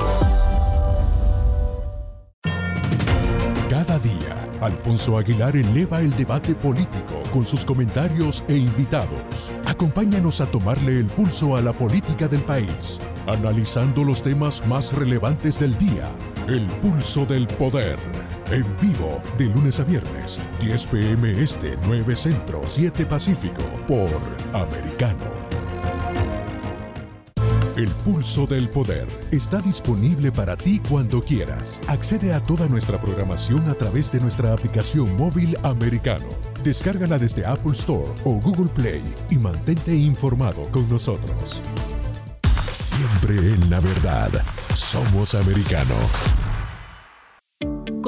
Cada día Alfonso Aguilar eleva el debate político con sus comentarios e invitados. Acompáñanos a tomarle el pulso a la política del país, analizando los temas más relevantes del día. El pulso del poder. En vivo, de lunes a viernes, 10 pm este, 9 centro, 7 pacífico, por Americano. El pulso del poder está disponible para ti cuando quieras. Accede a toda nuestra programación a través de nuestra aplicación móvil americano. Descárgala desde Apple Store o Google Play y mantente informado con nosotros. Siempre en la verdad. Somos americano.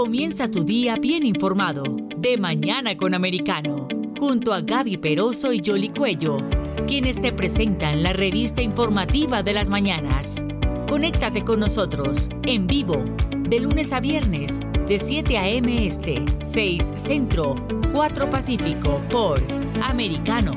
Comienza tu día bien informado. De mañana con americano. Junto a Gaby Peroso y Jolly Cuello quienes te presentan la revista informativa de las mañanas. Conéctate con nosotros en vivo de lunes a viernes de 7 a.m. Este, 6 Centro, 4 Pacífico por Americano.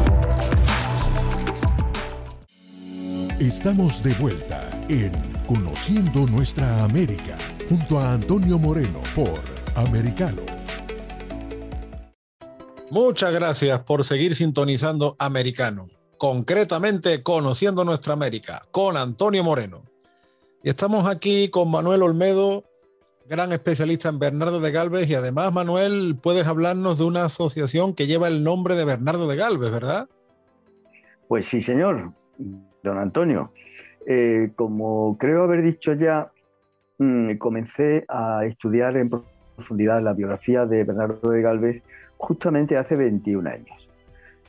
Estamos de vuelta en Conociendo Nuestra América junto a Antonio Moreno por Americano. Muchas gracias por seguir sintonizando Americano, concretamente conociendo nuestra América, con Antonio Moreno. Y estamos aquí con Manuel Olmedo, gran especialista en Bernardo de Galvez, y además, Manuel, puedes hablarnos de una asociación que lleva el nombre de Bernardo de Galvez, ¿verdad? Pues sí, señor, don Antonio. Eh, como creo haber dicho ya, mm, comencé a estudiar en profundidad la biografía de Bernardo de Galvez justamente hace 21 años.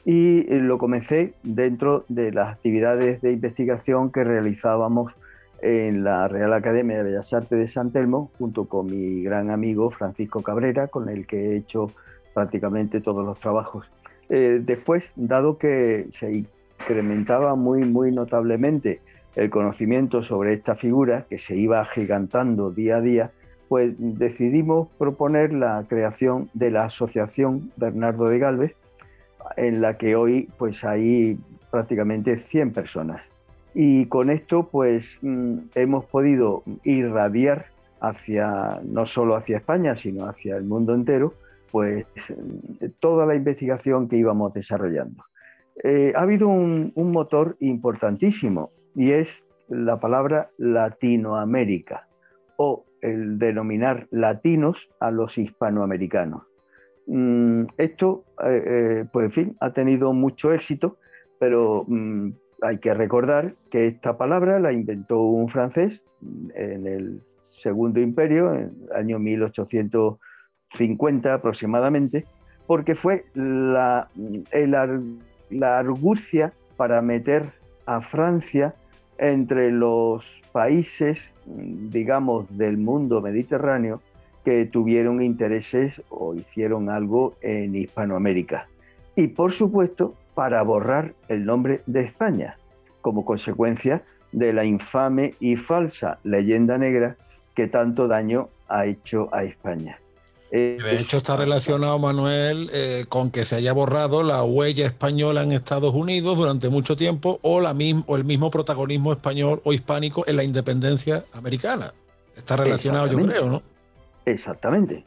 Y eh, lo comencé dentro de las actividades de investigación que realizábamos en la Real Academia de Bellas Artes de San Telmo, junto con mi gran amigo Francisco Cabrera, con el que he hecho prácticamente todos los trabajos. Eh, después, dado que se incrementaba muy, muy notablemente el conocimiento sobre esta figura, que se iba agigantando día a día, pues decidimos proponer la creación de la Asociación Bernardo de Galvez, en la que hoy pues hay prácticamente 100 personas. Y con esto pues mm, hemos podido irradiar hacia, no solo hacia España, sino hacia el mundo entero, pues toda la investigación que íbamos desarrollando. Eh, ha habido un motor importantísimo y es la palabra Latinoamérica o el denominar latinos a los hispanoamericanos. Mm, esto, eh, eh, pues en fin, ha tenido mucho éxito, pero mm, hay que recordar que esta palabra la inventó un francés en el Segundo Imperio, en el año 1850 aproximadamente, porque fue la, la argucia para meter a Francia entre los países, digamos, del mundo mediterráneo que tuvieron intereses o hicieron algo en Hispanoamérica. Y por supuesto, para borrar el nombre de España, como consecuencia de la infame y falsa leyenda negra que tanto daño ha hecho a España. De hecho, está relacionado, Manuel, eh, con que se haya borrado la huella española en Estados Unidos durante mucho tiempo o, la o el mismo protagonismo español o hispánico en la independencia americana. Está relacionado, yo creo, ¿no? Exactamente.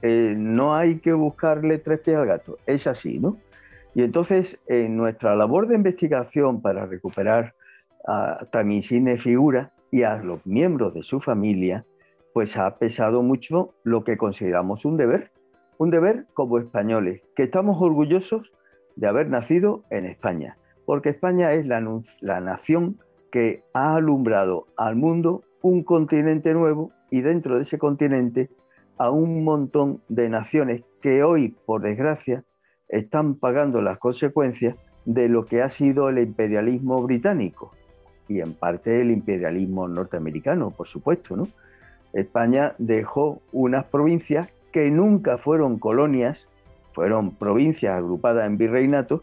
Eh, no hay que buscarle tres pies al gato, es así, ¿no? Y entonces, en nuestra labor de investigación para recuperar a Tamisine Figura y a los miembros de su familia, pues ha pesado mucho lo que consideramos un deber, un deber como españoles, que estamos orgullosos de haber nacido en España, porque España es la, la nación que ha alumbrado al mundo un continente nuevo y dentro de ese continente a un montón de naciones que hoy, por desgracia, están pagando las consecuencias de lo que ha sido el imperialismo británico y en parte el imperialismo norteamericano, por supuesto, ¿no? España dejó unas provincias que nunca fueron colonias, fueron provincias agrupadas en virreinatos,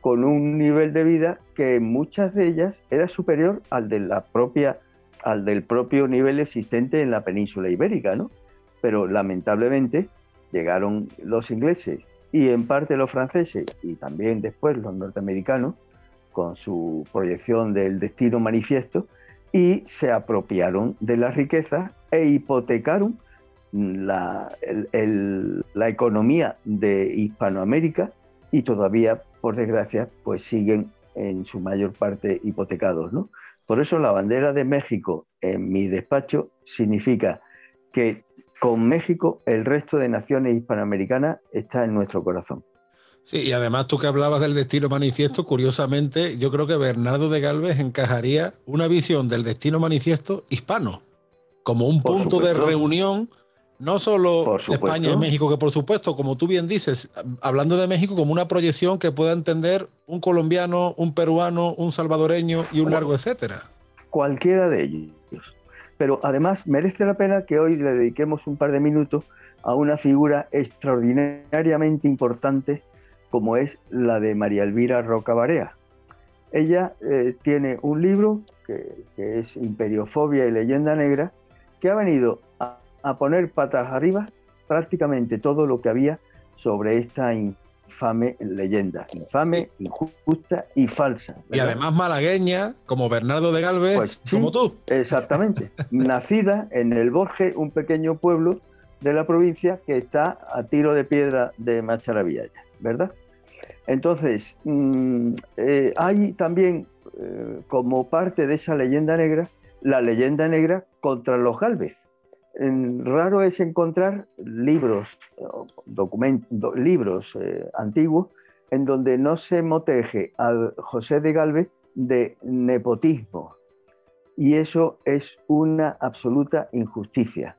con un nivel de vida que en muchas de ellas era superior al propia al del propio nivel existente en la península ibérica, ¿no? Pero lamentablemente llegaron los ingleses y en parte los franceses y también después los norteamericanos con su proyección del destino manifiesto y se apropiaron de las riquezas e hipotecaron la, la economía de Hispanoamérica y todavía, por desgracia, pues siguen en su mayor parte hipotecados, ¿no? Por eso la bandera de México en mi despacho significa que con México el resto de naciones hispanoamericanas está en nuestro corazón. Sí, y además tú que hablabas del destino manifiesto, curiosamente, yo creo que Bernardo de Galvez encajaría una visión del destino manifiesto hispano, como un punto de reunión, no solo España y México, que por supuesto, como tú bien dices, hablando de México como una proyección que pueda entender un colombiano, un peruano, un salvadoreño y un largo etcétera. Cualquiera de ellos. Pero además merece la pena que hoy le dediquemos un par de minutos a una figura extraordinariamente importante como es la de María Elvira Roca Barea. Ella eh, tiene un libro que, es Imperiofobia y Leyenda Negra, que ha venido a, poner patas arriba prácticamente todo lo que había sobre esta infame leyenda, infame, injusta y falsa. Y además malagueña, como Bernardo de Galvez, pues como tú. Exactamente. <laughs> Nacida en el Borge, un pequeño pueblo de la provincia que está a tiro de piedra de Macharavilla, ¿verdad? Entonces, mm, eh, hay también, eh, como parte de esa leyenda negra, la leyenda negra contra los Galvez. raro es encontrar libros, documentos, libros eh, antiguos en donde no se moteje a José de Galvez de nepotismo. Y eso es una absoluta injusticia.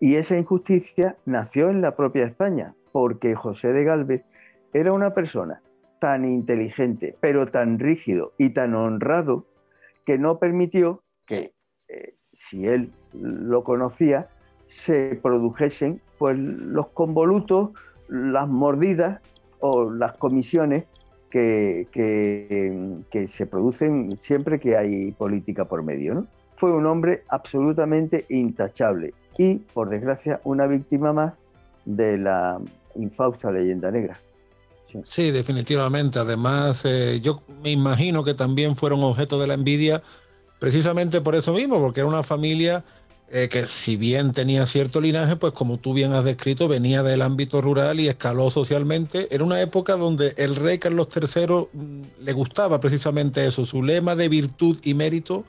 Y esa injusticia nació en la propia España, porque José de Galvez era una persona tan inteligente, pero tan rígido y tan honrado que no permitió que, eh, si él lo conocía, se produjesen pues, los convolutos, las mordidas o las comisiones que, que, se producen siempre que hay política por medio. ¿no? Fue un hombre absolutamente intachable y, por desgracia, una víctima más de la infausta leyenda negra. Sí, definitivamente. Además, eh, yo me imagino que también fueron objeto de la envidia precisamente por eso mismo, porque era una familia eh, que si bien tenía cierto linaje, pues como tú bien has descrito, venía del ámbito rural y escaló socialmente. Era una época donde el rey Carlos III mm, le gustaba precisamente eso. Su lema de virtud y mérito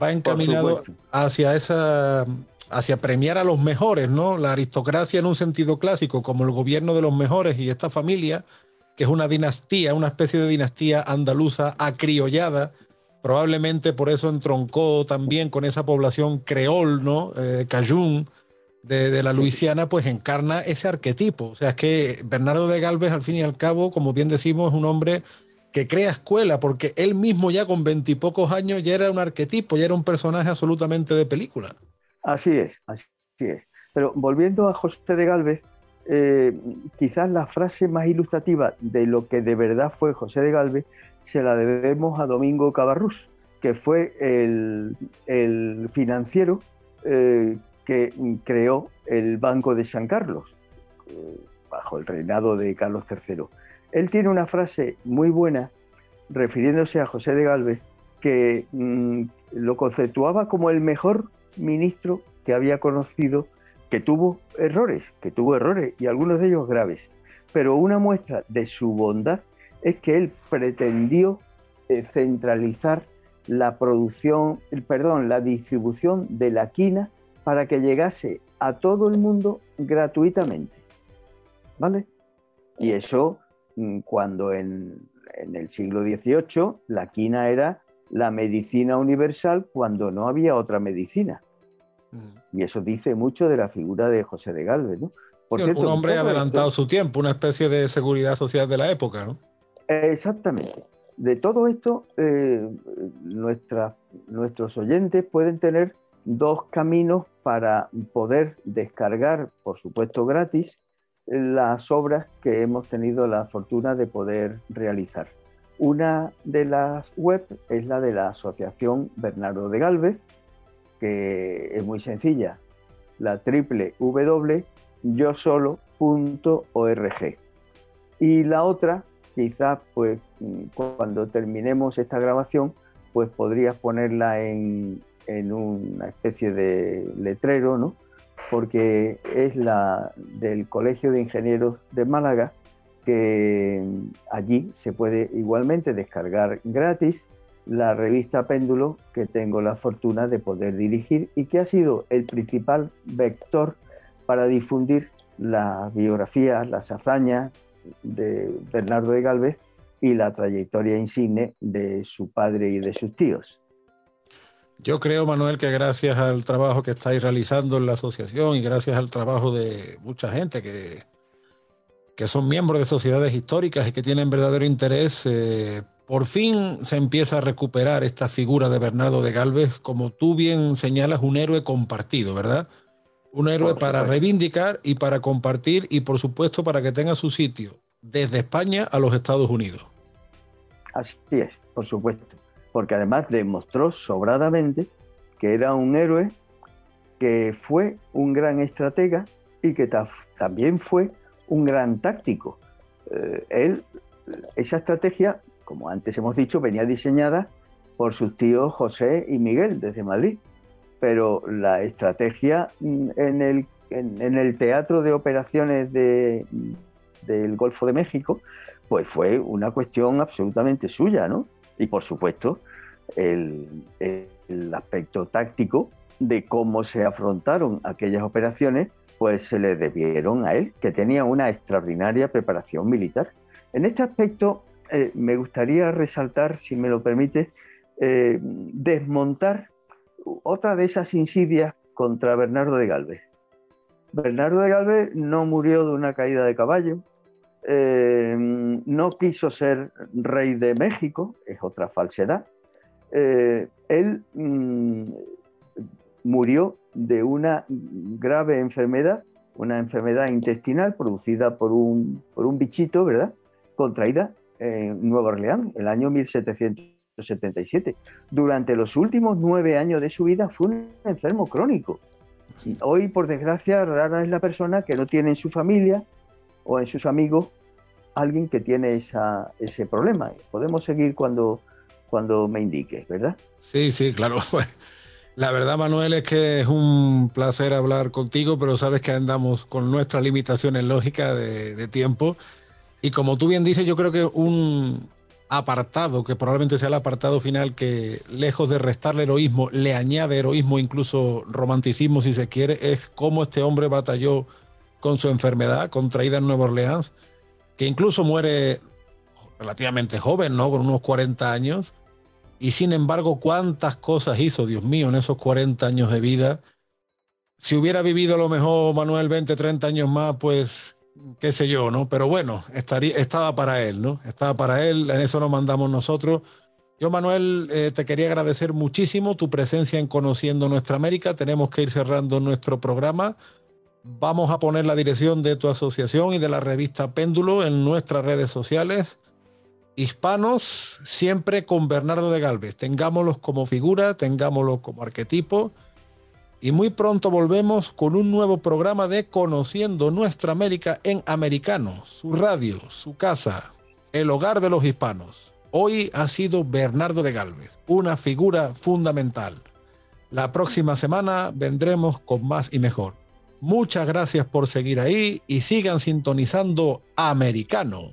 va encaminado hacia esa hacia premiar a los mejores, ¿no? La aristocracia en un sentido clásico, como el gobierno de los mejores y esta familia que es una dinastía, una especie de dinastía andaluza acriollada. Probablemente por eso entroncó también con esa población creol, ¿no? Eh, cajún de, la Luisiana, pues encarna ese arquetipo. O sea, es que Bernardo de Galvez, al fin y al cabo, como bien decimos, es un hombre que crea escuela, porque él mismo ya con veintipocos años ya era un arquetipo, ya era un personaje absolutamente de película. Así es, así es. Pero volviendo a José de Galvez, eh, quizás la frase más ilustrativa de lo que de verdad fue José de Galvez se la debemos a Domingo Cabarrús, que fue el, financiero eh, que creó el Banco de San Carlos, eh, bajo el reinado de Carlos III. Él tiene una frase muy buena refiriéndose a José de Galvez que mm, lo conceptuaba como el mejor ministro que había conocido que tuvo errores, que tuvo errores y algunos de ellos graves. Pero una muestra de su bondad es que él pretendió eh, centralizar la producción, perdón, la distribución de la quina para que llegase a todo el mundo gratuitamente. ¿Vale? Y eso mm, cuando en, en el siglo XVIII la quina era la medicina universal cuando no había otra medicina. Y eso dice mucho de la figura de José de Galvez, ¿no? Por un hombre adelantado su tiempo, una especie de seguridad social de la época, ¿no? Exactamente. De todo esto, eh, nuestros oyentes pueden tener dos caminos para poder descargar, por supuesto gratis, las obras que hemos tenido la fortuna de poder realizar. Una de las web es la de la Asociación Bernardo de Galvez, que es muy sencilla, la www.yosolo.org. Y la otra, quizás pues cuando terminemos esta grabación, pues podrías ponerla en, en una especie de letrero, ¿no? porque es la del Colegio de Ingenieros de Málaga, que allí se puede igualmente descargar gratis la revista Péndulo que tengo la fortuna de poder dirigir y que ha sido el principal vector para difundir las biografías, las hazañas de Bernardo de Galvez y la trayectoria insigne de su padre y de sus tíos. Yo creo, Manuel, que gracias al trabajo que estáis realizando en la asociación y gracias al trabajo de mucha gente que, que son miembros de sociedades históricas y que tienen verdadero interés, eh, por fin se empieza a recuperar esta figura de Bernardo de Galvez, como tú bien señalas, un héroe compartido, ¿verdad? Un héroe para reivindicar y para compartir y por supuesto para que tenga su sitio desde España a los Estados Unidos. Así es, por supuesto porque además demostró sobradamente que era un héroe, que fue un gran estratega y que también fue un gran táctico. Eh, él, esa estrategia, como antes hemos dicho, venía diseñada por sus tíos José y Miguel desde Madrid, pero la estrategia en el, en, el teatro de operaciones del Golfo de México, pues fue una cuestión absolutamente suya, ¿no? Y por supuesto, el, aspecto táctico de cómo se afrontaron aquellas operaciones, pues se le debieron a él, que tenía una extraordinaria preparación militar. En este aspecto, eh, me gustaría resaltar, si me lo permite, eh, desmontar otra de esas insidias contra Bernardo de Galvez. Bernardo de Galvez no murió de una caída de caballo, eh, no quiso ser rey de México, es otra falsedad. Eh, él mm, murió de una grave enfermedad, una enfermedad intestinal producida por un, por un bichito, ¿verdad? Contraída en Nueva Orleans, el año 1777. Durante los últimos nueve años de su vida fue un enfermo crónico. Hoy, por desgracia, rara es la persona que no tiene en su familia o en sus amigos alguien que tiene esa, ese problema. Podemos seguir cuando, cuando me indique, ¿verdad? Sí, sí, claro. <laughs> La verdad, Manuel, es que es un placer hablar contigo, pero sabes que andamos con nuestras limitaciones lógicas de, de tiempo. Y como tú bien dices, yo creo que un apartado, que probablemente sea el apartado final, que lejos de restarle heroísmo, le añade heroísmo, incluso romanticismo, si se quiere, es cómo este hombre batalló con su enfermedad contraída en Nueva Orleans, que incluso muere relativamente joven, ¿no? Con unos 40 años. Y sin embargo, cuántas cosas hizo, Dios mío, en esos 40 años de vida. Si hubiera vivido lo mejor Manuel 20, 30 años más, pues qué sé yo, ¿no? Pero bueno, estaría, estaba para él, ¿no? Estaba para él, en eso nos mandamos nosotros. Yo, Manuel, eh, te quería agradecer muchísimo tu presencia en Conociendo Nuestra América. Tenemos que ir cerrando nuestro programa. Vamos a poner la dirección de tu asociación y de la revista Péndulo en nuestras redes sociales. Hispanos, siempre con Bernardo de Galvez. Tengámoslos como figura, tengámoslos como arquetipo. Y muy pronto volvemos con un nuevo programa de Conociendo Nuestra América en americano, su radio, su casa, el hogar de los hispanos. Hoy ha sido Bernardo de Galvez, una figura fundamental. La próxima semana vendremos con más y mejor. Muchas gracias por seguir ahí y sigan sintonizando Americano.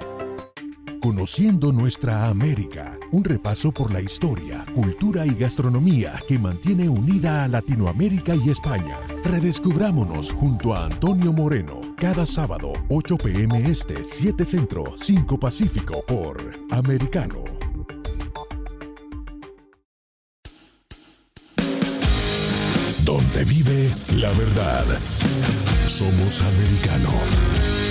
Conociendo nuestra América, un repaso por la historia, cultura y gastronomía que mantiene unida a Latinoamérica y España. Redescubrámonos junto a Antonio Moreno cada sábado 8 pm este, 7 centro, 5 pacífico por Americano se vive la verdad. Somos americano.